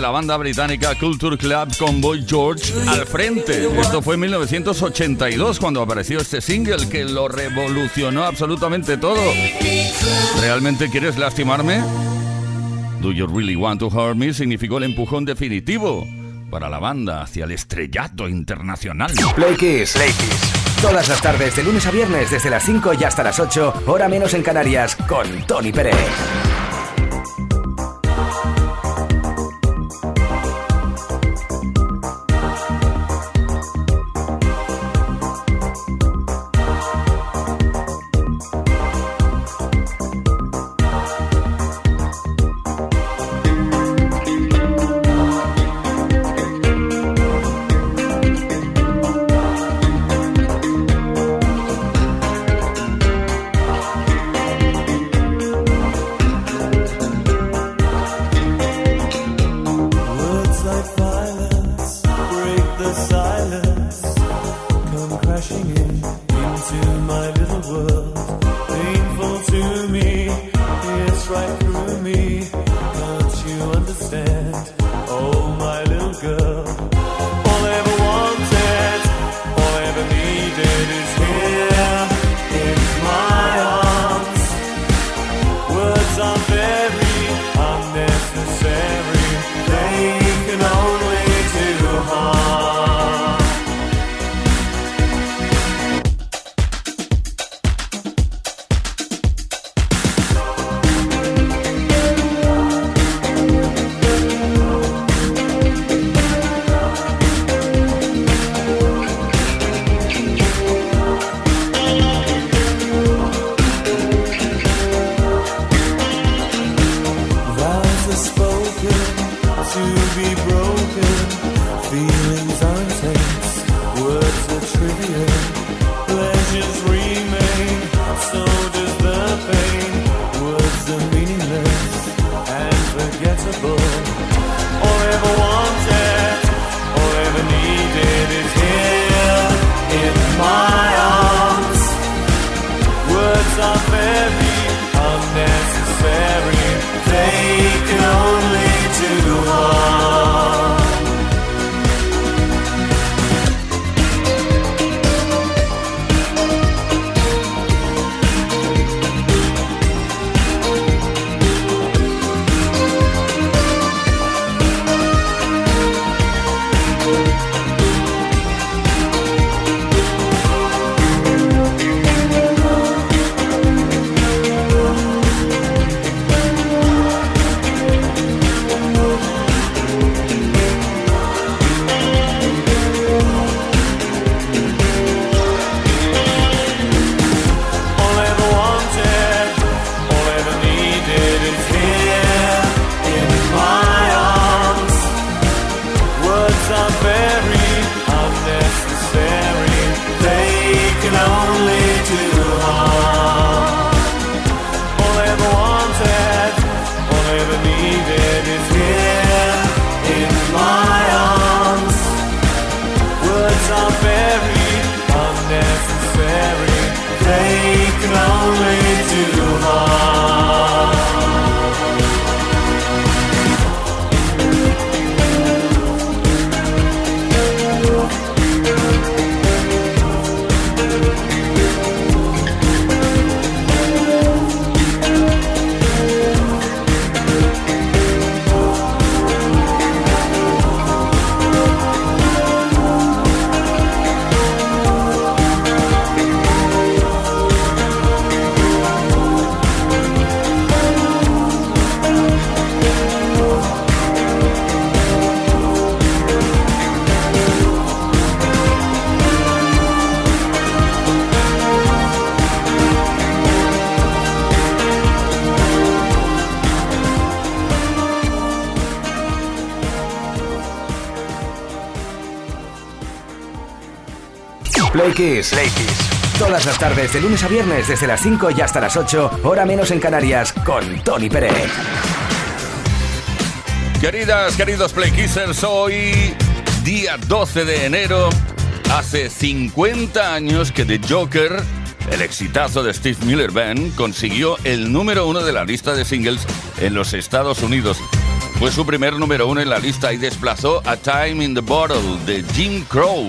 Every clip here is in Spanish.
De la banda británica Culture Club con Boy George al frente. Esto fue en 1982 cuando apareció este single que lo revolucionó absolutamente todo. ¿Realmente quieres lastimarme? Do You Really Want to Hurt Me significó el empujón definitivo para la banda hacia el estrellato internacional. Play Kiss. Todas las tardes, de lunes a viernes, desde las 5 y hasta las 8, hora menos en Canarias, con Tony Pérez. Todas las tardes, de lunes a viernes, desde las 5 y hasta las 8, hora menos en Canarias, con Tony Pérez. Queridas, queridos Play hoy, día 12 de enero, hace 50 años que The Joker, el exitazo de Steve Miller Band, consiguió el número uno de la lista de singles en los Estados Unidos. Fue su primer número uno en la lista y desplazó a Time in the Bottle de Jim Crow.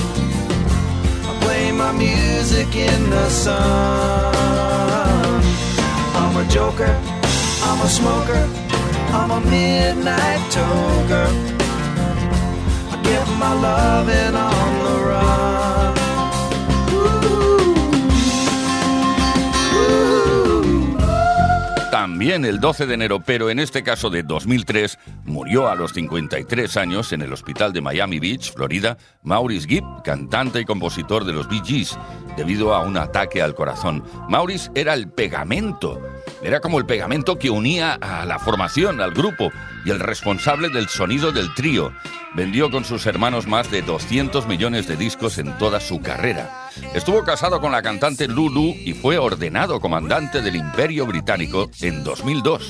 my music in the sun. I'm a joker, I'm a smoker, I'm a midnight toker. I get my loving on También el 12 de enero, pero en este caso de 2003, murió a los 53 años en el hospital de Miami Beach, Florida, Maurice Gibb, cantante y compositor de los Bee Gees, debido a un ataque al corazón. Maurice era el pegamento, era como el pegamento que unía a la formación, al grupo, y el responsable del sonido del trío. Vendió con sus hermanos más de 200 millones de discos en toda su carrera. Estuvo casado con la cantante Lulu y fue ordenado comandante del Imperio Británico en 2002.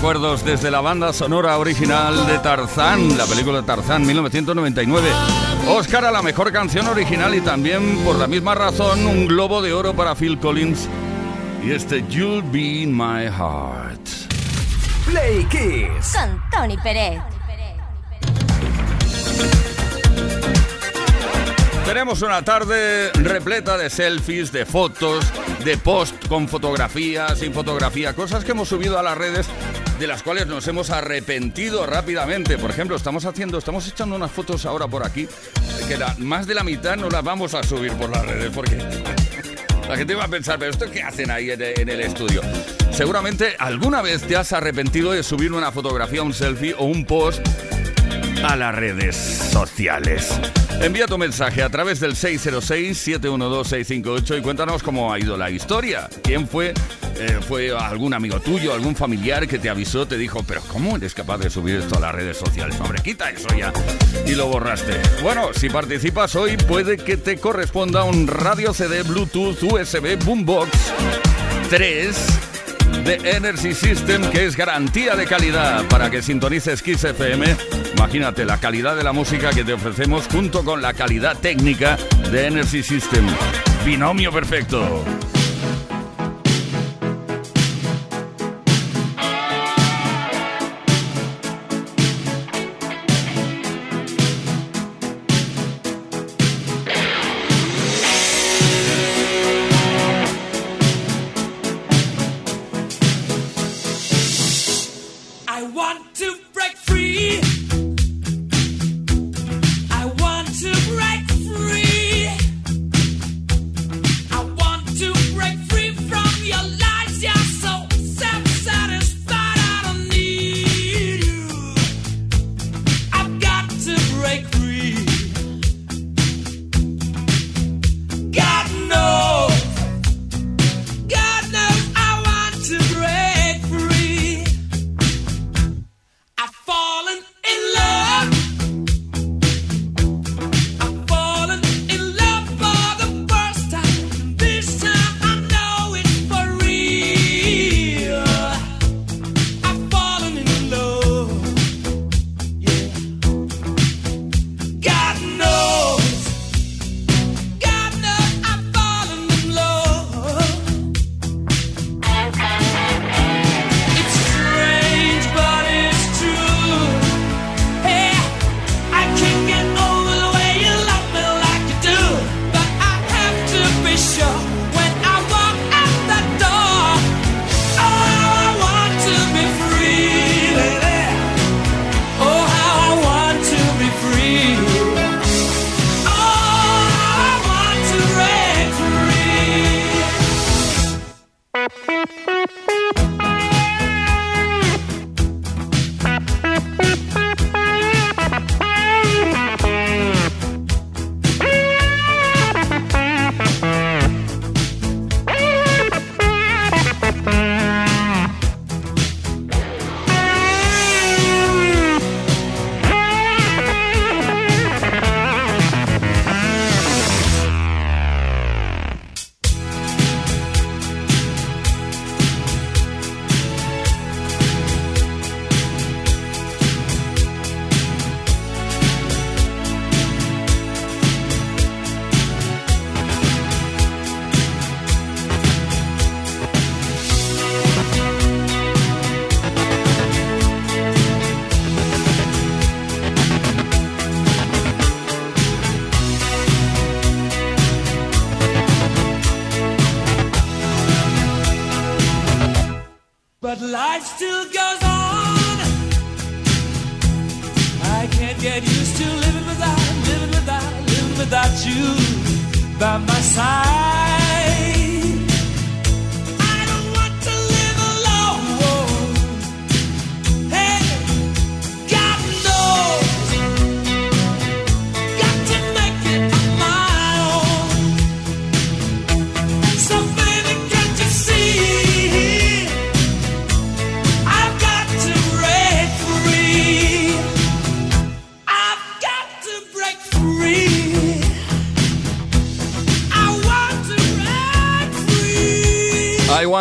recuerdos desde la banda sonora original de Tarzán! La película Tarzán, 1999. Oscar a la mejor canción original y también, por la misma razón, un globo de oro para Phil Collins. Y este You'll Be in My Heart. Play Kiss. Con Tony Peret. Tenemos una tarde repleta de selfies, de fotos, de post con fotografía, sin fotografía, cosas que hemos subido a las redes de las cuales nos hemos arrepentido rápidamente. Por ejemplo, estamos haciendo, estamos echando unas fotos ahora por aquí, que la- más de la mitad no las vamos a subir por las redes, porque la gente va a pensar, pero ¿esto qué hacen ahí en, en el estudio? Seguramente alguna vez te has arrepentido de subir una fotografía, un selfie o un post a las redes sociales. Envía tu mensaje a través del 606-712-658 y cuéntanos cómo ha ido la historia. ¿Quién fue? Eh, ¿Fue algún amigo tuyo, algún familiar que te avisó, te dijo, pero ¿cómo eres capaz de subir esto a las redes sociales? Hombre, quita eso ya. Y lo borraste. Bueno, si participas hoy, puede que te corresponda un radio CD Bluetooth USB Boombox 3 de Energy System, que es garantía de calidad para que sintonices Kiss FM. Imagínate la calidad de la música que te ofrecemos junto con la calidad técnica de Energy System. Binomio perfecto.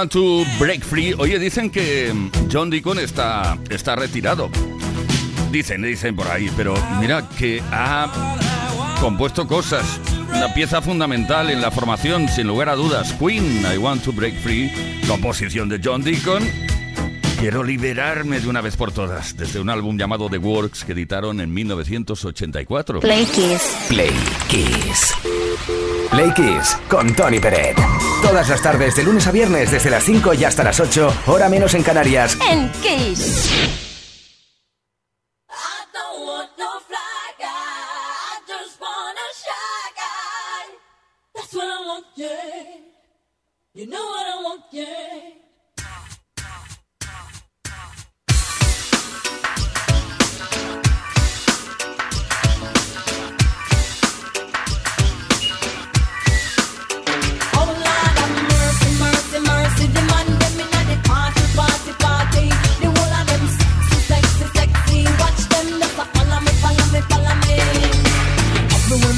To Break Free. Oye, dicen que John Deacon está, está retirado. Dicen, dicen por ahí, pero mira que ha compuesto cosas. Una pieza fundamental en la formación, sin lugar a dudas. Queen, I Want to Break Free, composición de John Deacon. Quiero liberarme de una vez por todas, desde un álbum llamado The Works que editaron en 1984. Play Kiss. Play Kiss. Play Kiss con Tony Peret. Todas las tardes, de lunes a viernes, desde las 5 y hasta las 8, hora menos en Canarias. En Kiss. You know what I want, yeah.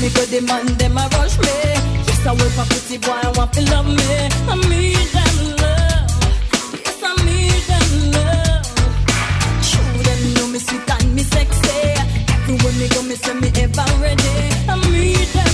me go demand them a rush me. Yes, I work for pretty boy, I want to love me. I need them love. Yes, I need them love. Show them know me sweet and me sexy. Everywhere me go, me say me ever ready. I need them.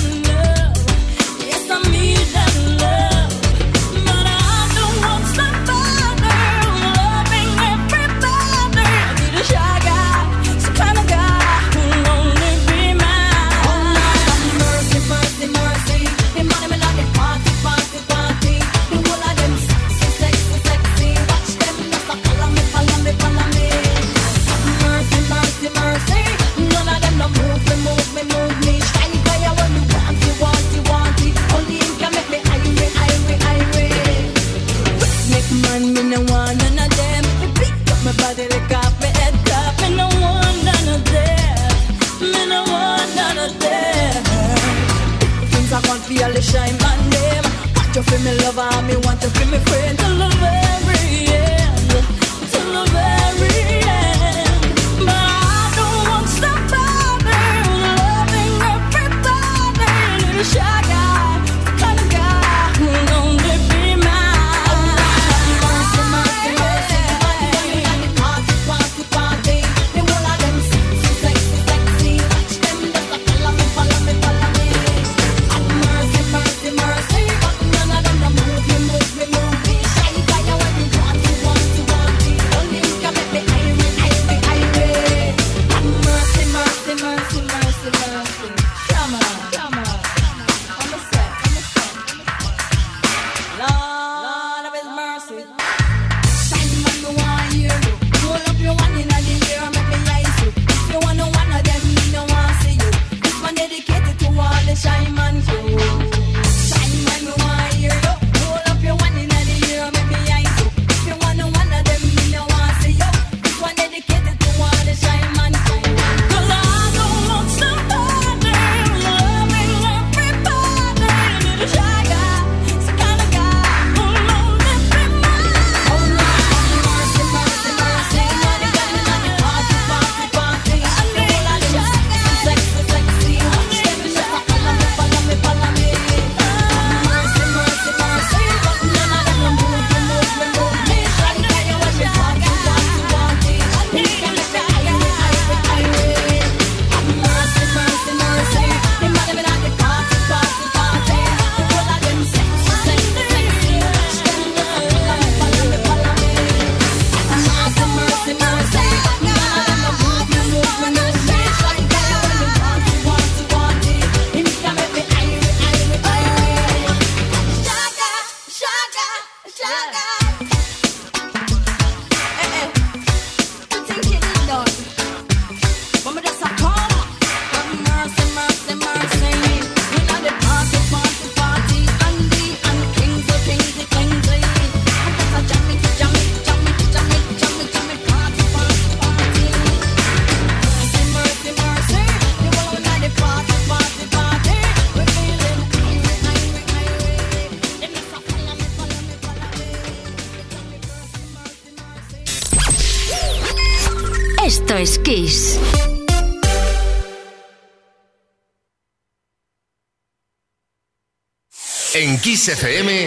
XFM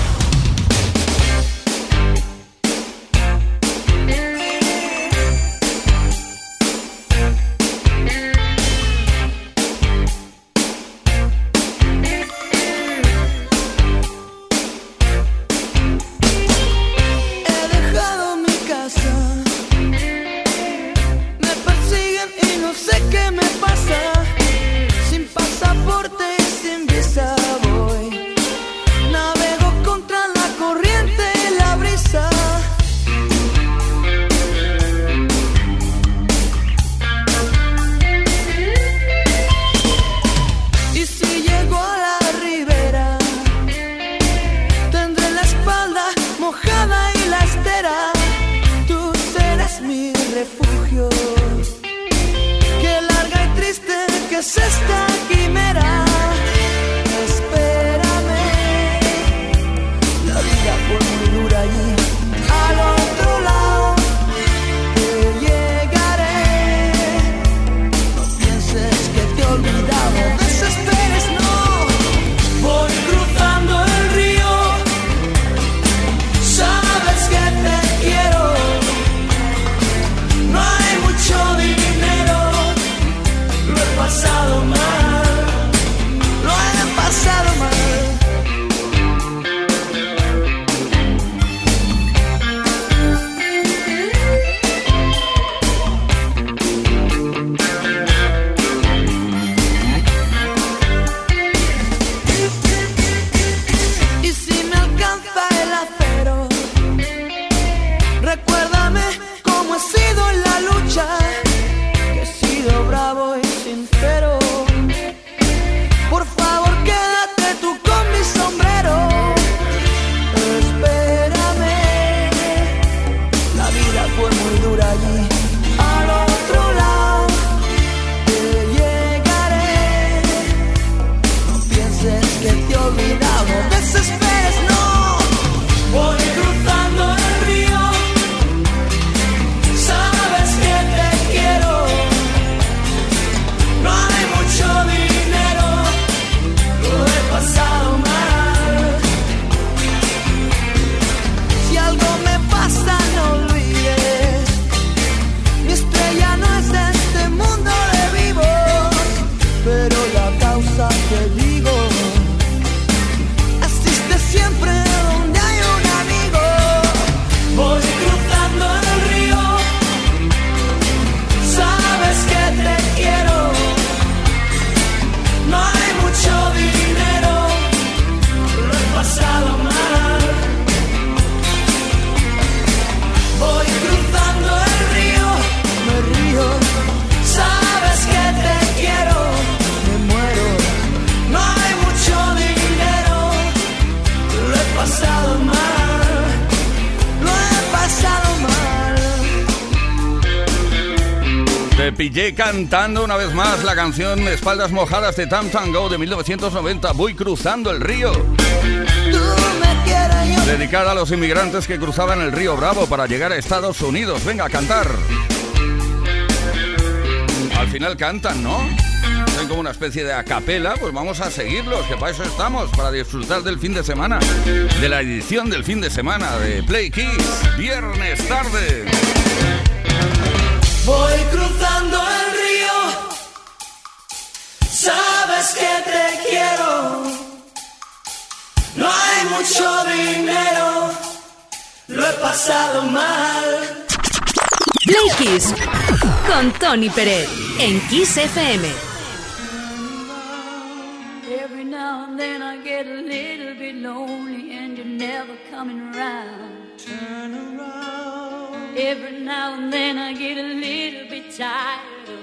Cantando una vez más la canción Espaldas Mojadas de Tam Tango de 1990, Voy cruzando el río. Dedicada a los inmigrantes que cruzaban el río Bravo para llegar a Estados Unidos. Venga a cantar. Al final cantan, ¿no? Son como una especie de acapela, pues vamos a seguirlos, que para eso estamos, para disfrutar del fin de semana, de la edición del fin de semana de Play Kiss, viernes tarde. Voy cruzando el sabes que te quiero. No hay mucho dinero, lo he pasado mal. Play Kiss con Tony Pérez en Kiss FM. Every now and then I get a little bit lonely and you're never coming around. Turn around. Every now and then I get a little bit tired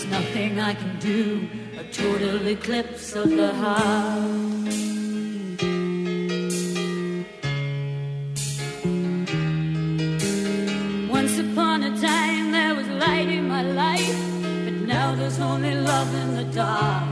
There's nothing I can do, a total eclipse of the heart. Once upon a time there was light in my life, but now there's only love in the dark.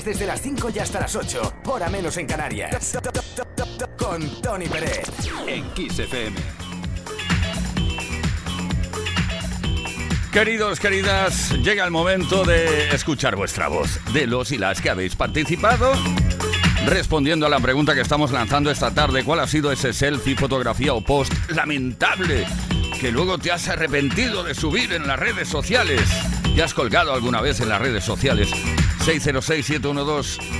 Viernes, desde las 5 y hasta las 8. Hora menos en Canarias. Con Tony Pérez. En Kiss FM. Queridos, queridas, llega el momento de escuchar vuestra voz, de los y las que habéis participado. Respondiendo a la pregunta que estamos lanzando esta tarde, ¿cuál ha sido ese selfie, fotografía o post lamentable que luego te has arrepentido de subir en las redes sociales? ¿Te has colgado alguna vez en las redes sociales? 606-712.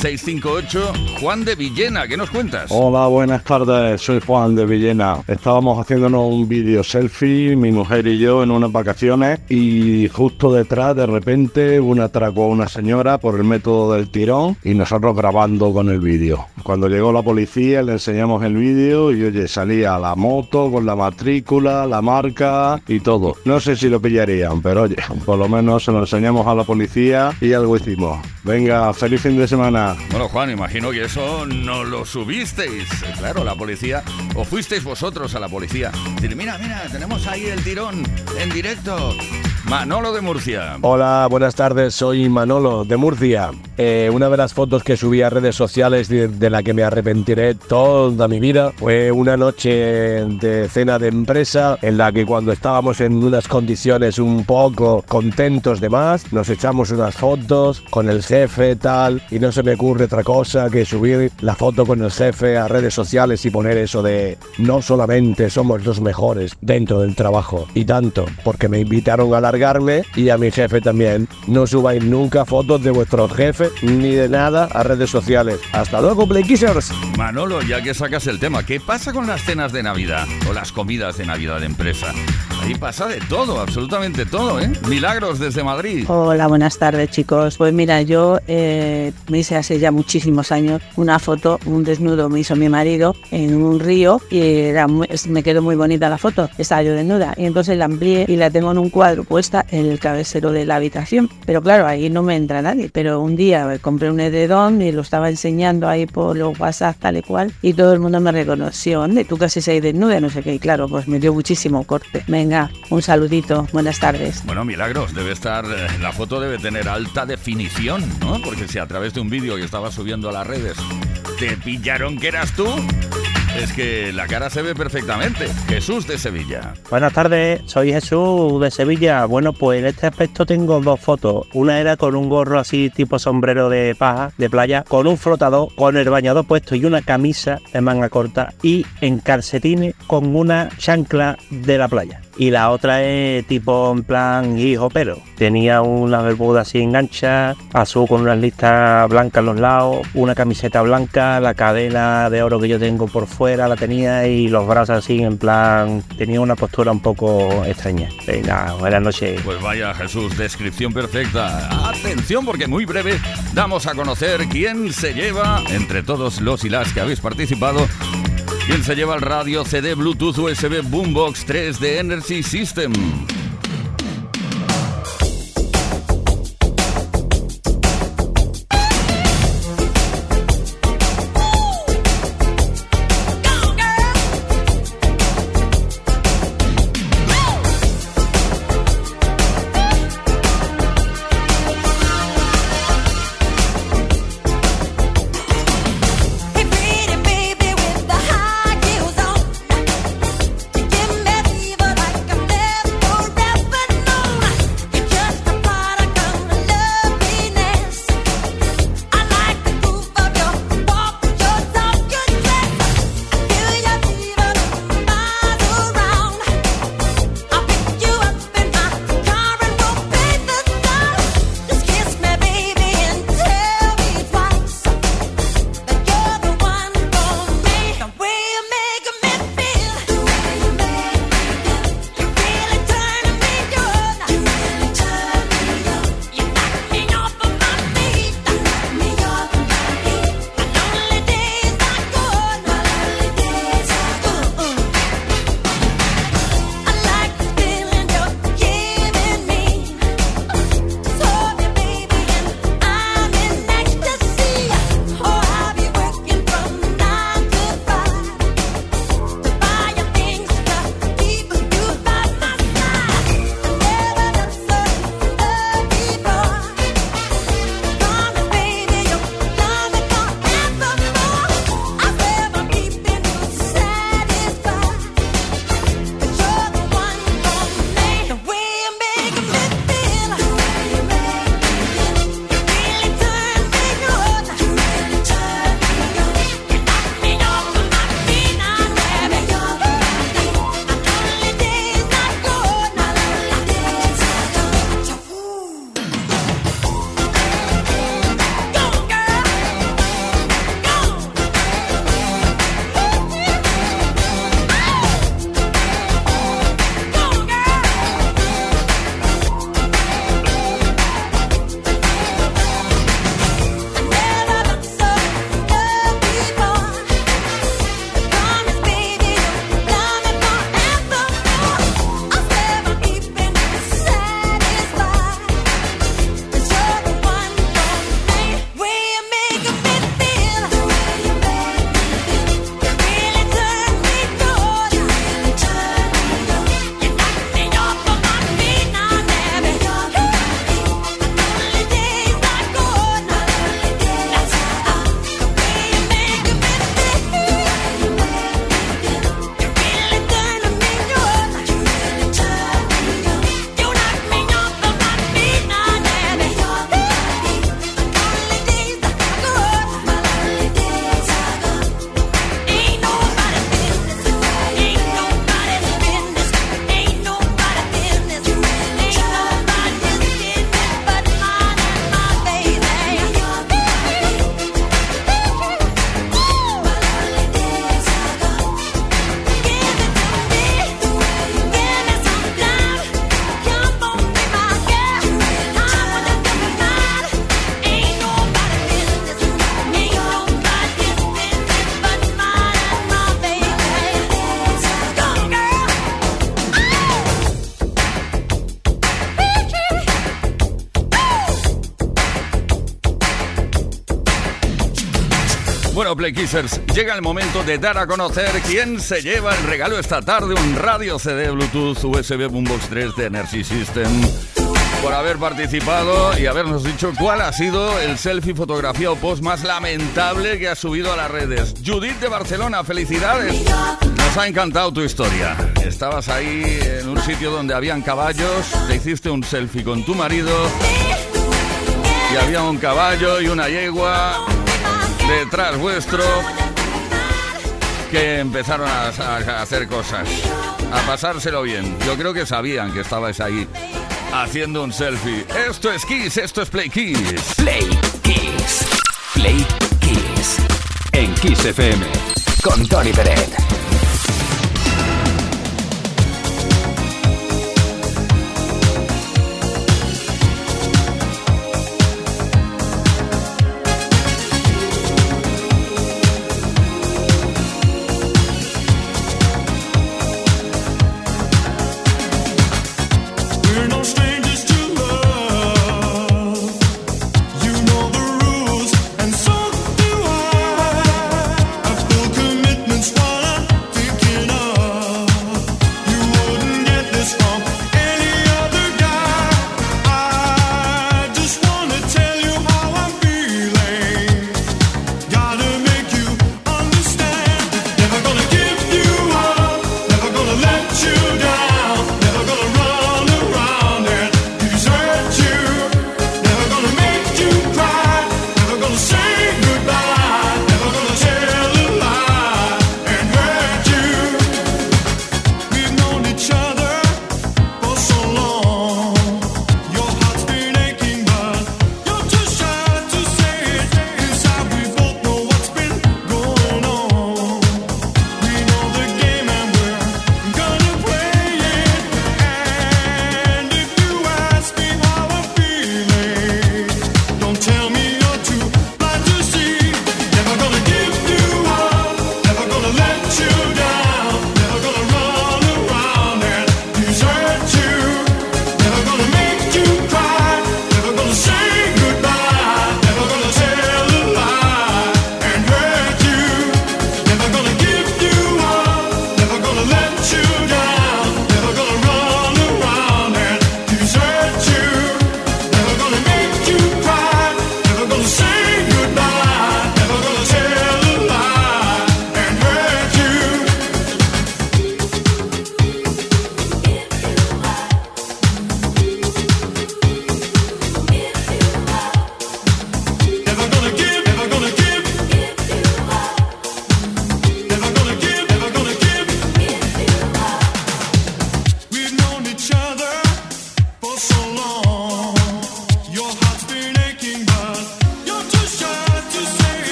606-712-658. Juan de Villena, ¿qué nos cuentas? Hola, buenas tardes, soy Juan de Villena. Estábamos haciéndonos un vídeo selfie, mi mujer y yo, en unas vacaciones y justo detrás, de repente, un atraco a una señora por el método del tirón y nosotros grabando con el vídeo. Cuando llegó la policía le enseñamos el vídeo y oye, salía la moto con la matrícula, la marca y todo. No sé si lo pillarían, pero oye, por lo menos se lo enseñamos a la policía y algo hicimos. Venga, feliz fin de semana. Bueno, Juan, imagino que eso no lo subisteis. Claro, la policía. O fuisteis vosotros a la policía. Mira, mira, tenemos ahí el tirón en directo. Manolo de Murcia. Hola, buenas tardes, soy Manolo de Murcia. Eh, una de las fotos que subí a redes sociales de, de la que me arrepentiré toda mi vida fue una noche de cena de empresa en la que cuando estábamos en unas condiciones un poco contentos de más, nos echamos unas fotos con el jefe tal y no se me ocurre otra cosa que subir la foto con el jefe a redes sociales y poner eso de no solamente somos los mejores dentro del trabajo y tanto porque me invitaron a largarme y a mi jefe también. No subáis nunca fotos de vuestros jefes ni de nada a redes sociales. Hasta luego, Play Kissers. Manolo, ya que sacas el tema, ¿qué pasa con las cenas de Navidad o las comidas de Navidad de empresa? Ahí pasa de todo, absolutamente todo, ¿eh? Milagros desde Madrid. Hola, buenas tardes chicos. Pues mira, yo eh, me hice hace ya muchísimos años una foto, un desnudo me hizo mi marido en un río y era muy- me quedó muy bonita la foto. Estaba yo desnuda y entonces la amplié y la tengo en un cuadro puesta en el cabecero de la habitación. Pero claro, ahí no me entra nadie. Pero un día compré un edredón y lo estaba enseñando ahí por los WhatsApp tal y cual y todo el mundo me reconoció. ¿Dónde? Tú casi se desnuda, no sé qué. Y claro, pues me dio muchísimo corte. Venga, un saludito. Buenas tardes. Bueno, Milagros, debe estar, eh, la foto debe tener alta definición, ¿no? Porque si a través de un vídeo que estaba subiendo a las redes te pillaron que eras tú, es que la cara se ve perfectamente. Jesús de Sevilla. Buenas tardes, soy Jesús de Sevilla. Bueno, pues en este aspecto tengo dos fotos. Una era con un gorro así tipo sombrero de paja, de playa, con un flotador, con el bañador puesto y una camisa de manga corta y en calcetines con una chancla de la playa. Y la otra es tipo en plan hijo pero. Tenía una bermuda así engancha, azul con unas listas blancas a los lados, una camiseta blanca, la cadena de oro que yo tengo por fuera la tenía y los brazos así en plan. Tenía una postura un poco extraña. Venga, buenas noches. Pues vaya Jesús, descripción perfecta. Atención porque muy breve damos a conocer quién se lleva, entre todos los y las que habéis participado, quién se lleva el radio CD Bluetooth USB Boombox 3 de Energy System. Bueno, Playkissers, llega el momento de dar a conocer quién se lleva el regalo esta tarde, un radio CD Bluetooth USB Boombox 3 de Energy System. Por haber participado y habernos dicho cuál ha sido el selfie, fotografía o post más lamentable que ha subido a las redes. Judith de Barcelona, felicidades. Nos ha encantado tu historia. Estabas ahí en un sitio donde habían caballos, te hiciste un selfie con tu marido y había un caballo y una yegua detrás vuestro que empezaron a, hacer cosas, a pasárselo bien. Yo creo que sabían que estabais ahí haciendo un selfie. Esto es Kiss, esto es Play Kiss. Play Kiss. Play Kiss. En Kiss FM. Con Tony Pérez.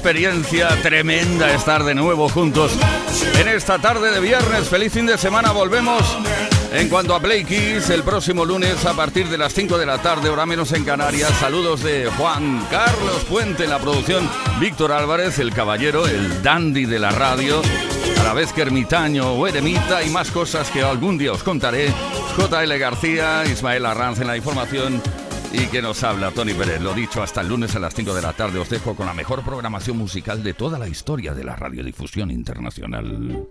Experiencia tremenda estar de nuevo juntos en esta tarde de viernes. Feliz fin de semana, volvemos. En cuanto a Play Kiss, el próximo lunes a partir de las 5 de la tarde, hora menos en Canarias. Saludos de Juan Carlos Puente en la producción, Víctor Álvarez, el caballero, el dandy de la radio, a la vez que ermitaño o eremita y más cosas que algún día os contaré. JL García, Ismael Arranz en la información y que nos habla Tony Pérez. Lo dicho, hasta el lunes a las 5 de la tarde os dejo con la mejor programación musical de toda la historia de la radiodifusión internacional.